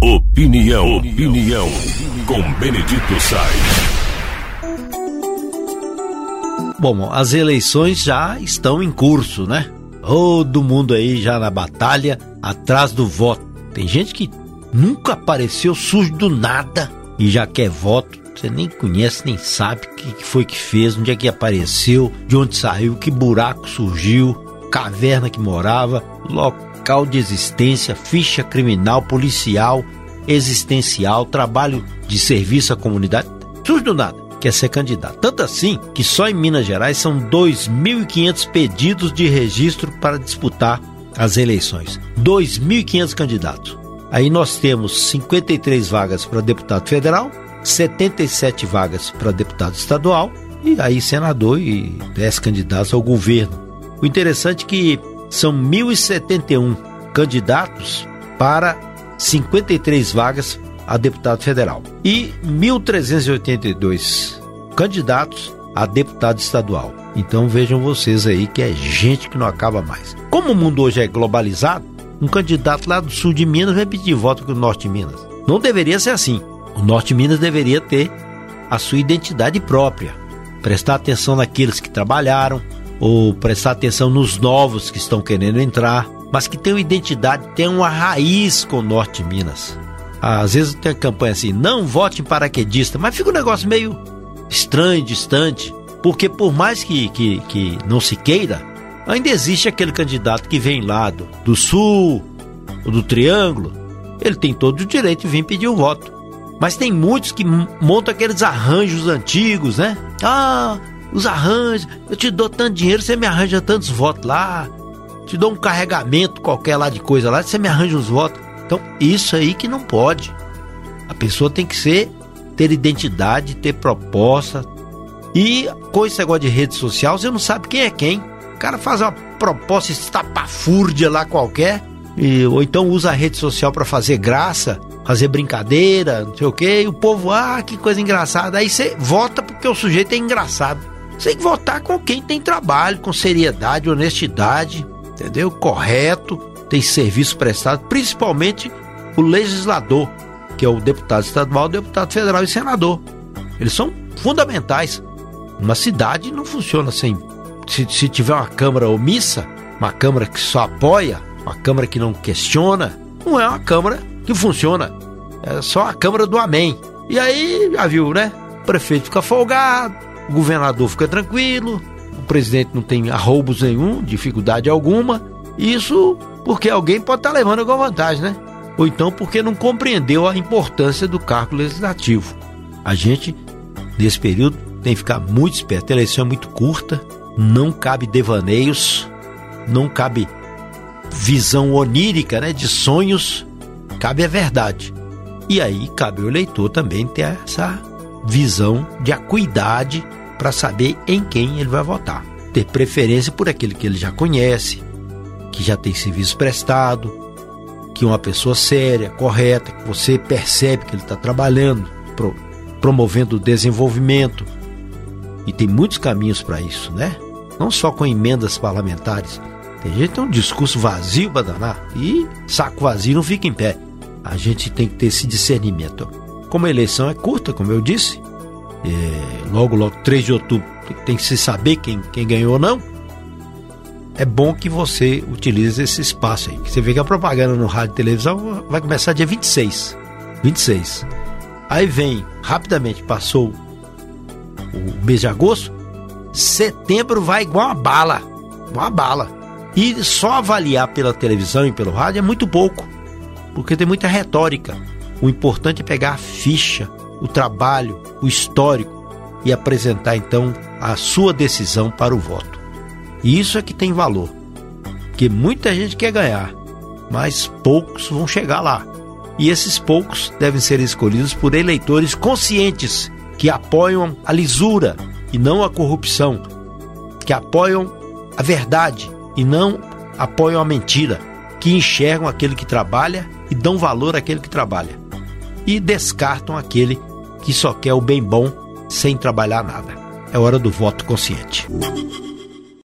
Opinião, opinião, com Benedito Sainz. Bom, as eleições já estão em curso, né? Todo mundo aí já na batalha, atrás do voto. Tem gente que nunca apareceu sujo do nada e já quer voto. Você nem conhece, nem sabe o que foi que fez, onde é que apareceu, de onde saiu, que buraco surgiu, caverna que morava, local de existência, ficha criminal, policial, existencial, trabalho de serviço à comunidade. Sujo do nada quer ser candidato. Tanto assim que só em Minas Gerais são 2.500 pedidos de registro para disputar as eleições. 2.500 candidatos. Aí nós temos 53 vagas para deputado federal, 77 vagas para deputado estadual e aí senador e 10 candidatos ao governo. O interessante é que são 1.071 candidatos para 53 vagas a deputado federal e 1.382 candidatos a deputado estadual. Então vejam vocês aí que é gente que não acaba mais. Como o mundo hoje é globalizado, um candidato lá do sul de Minas vai pedir voto para o norte de Minas. Não deveria ser assim. O norte de Minas deveria ter a sua identidade própria. Prestar atenção naqueles que trabalharam, ou prestar atenção nos novos que estão querendo entrar, mas que tenham identidade, tenham uma raiz com o norte de Minas. Às vezes tem a campanha assim, não vote em paraquedista, mas fica um negócio meio estranho, distante, porque por mais que, que, que não se queira, ainda existe aquele candidato que vem lá do, do sul, ou do triângulo, ele tem todo o direito de vir pedir o voto. Mas tem muitos que montam aqueles arranjos antigos, né? Ah, os arranjos, eu te dou tanto dinheiro, você me arranja tantos votos lá, te dou um carregamento qualquer lá de coisa lá, você me arranja os votos. Então, isso aí que não pode. A pessoa tem que ser ter identidade, ter proposta. E com esse negócio de rede social, você não sabe quem é quem. O cara faz uma proposta estapafúrdia lá qualquer, e, ou então usa a rede social para fazer graça, fazer brincadeira, não sei o quê, e o povo, ah, que coisa engraçada. Aí você vota porque o sujeito é engraçado. Você tem que votar com quem tem trabalho, com seriedade, honestidade, entendeu? Correto, tem serviço prestado, principalmente o legislador, que é o deputado estadual, deputado federal e senador. Eles são fundamentais. Uma cidade não funciona sem. Se, se tiver uma Câmara omissa, uma Câmara que só apoia, uma Câmara que não questiona, não é uma Câmara que funciona. É só a Câmara do Amém. E aí, já viu, né? O prefeito fica folgado, o governador fica tranquilo, o presidente não tem arroubos nenhum, dificuldade alguma. Isso porque alguém pode estar tá levando alguma vantagem, né? Ou então porque não compreendeu a importância do cargo legislativo. A gente, nesse período, tem que ficar muito esperto. A eleição é muito curta, não cabe devaneios, não cabe visão onírica, né, de sonhos, cabe a verdade. E aí cabe ao eleitor também ter essa visão de acuidade para saber em quem ele vai votar. Ter preferência por aquele que ele já conhece, que já tem serviço prestado, que é uma pessoa séria, correta, que você percebe que ele está trabalhando, pro, promovendo o desenvolvimento. E tem muitos caminhos para isso, né? Não só com emendas parlamentares. Tem gente que tem um discurso vazio para danar e saco vazio não fica em pé. A gente tem que ter esse discernimento. Como a eleição é curta, como eu disse, é, logo, logo, 3 de outubro, tem que se saber quem, quem ganhou ou não é bom que você utilize esse espaço aí. Você vê que a propaganda no rádio e televisão vai começar dia 26. 26. Aí vem, rapidamente, passou o mês de agosto, setembro vai igual uma bala. Uma bala. E só avaliar pela televisão e pelo rádio é muito pouco, porque tem muita retórica. O importante é pegar a ficha, o trabalho, o histórico e apresentar então a sua decisão para o voto. E isso é que tem valor. Porque muita gente quer ganhar, mas poucos vão chegar lá. E esses poucos devem ser escolhidos por eleitores conscientes que apoiam a lisura e não a corrupção, que apoiam a verdade e não apoiam a mentira, que enxergam aquele que trabalha e dão valor àquele que trabalha, e descartam aquele que só quer o bem bom sem trabalhar nada. É hora do voto consciente.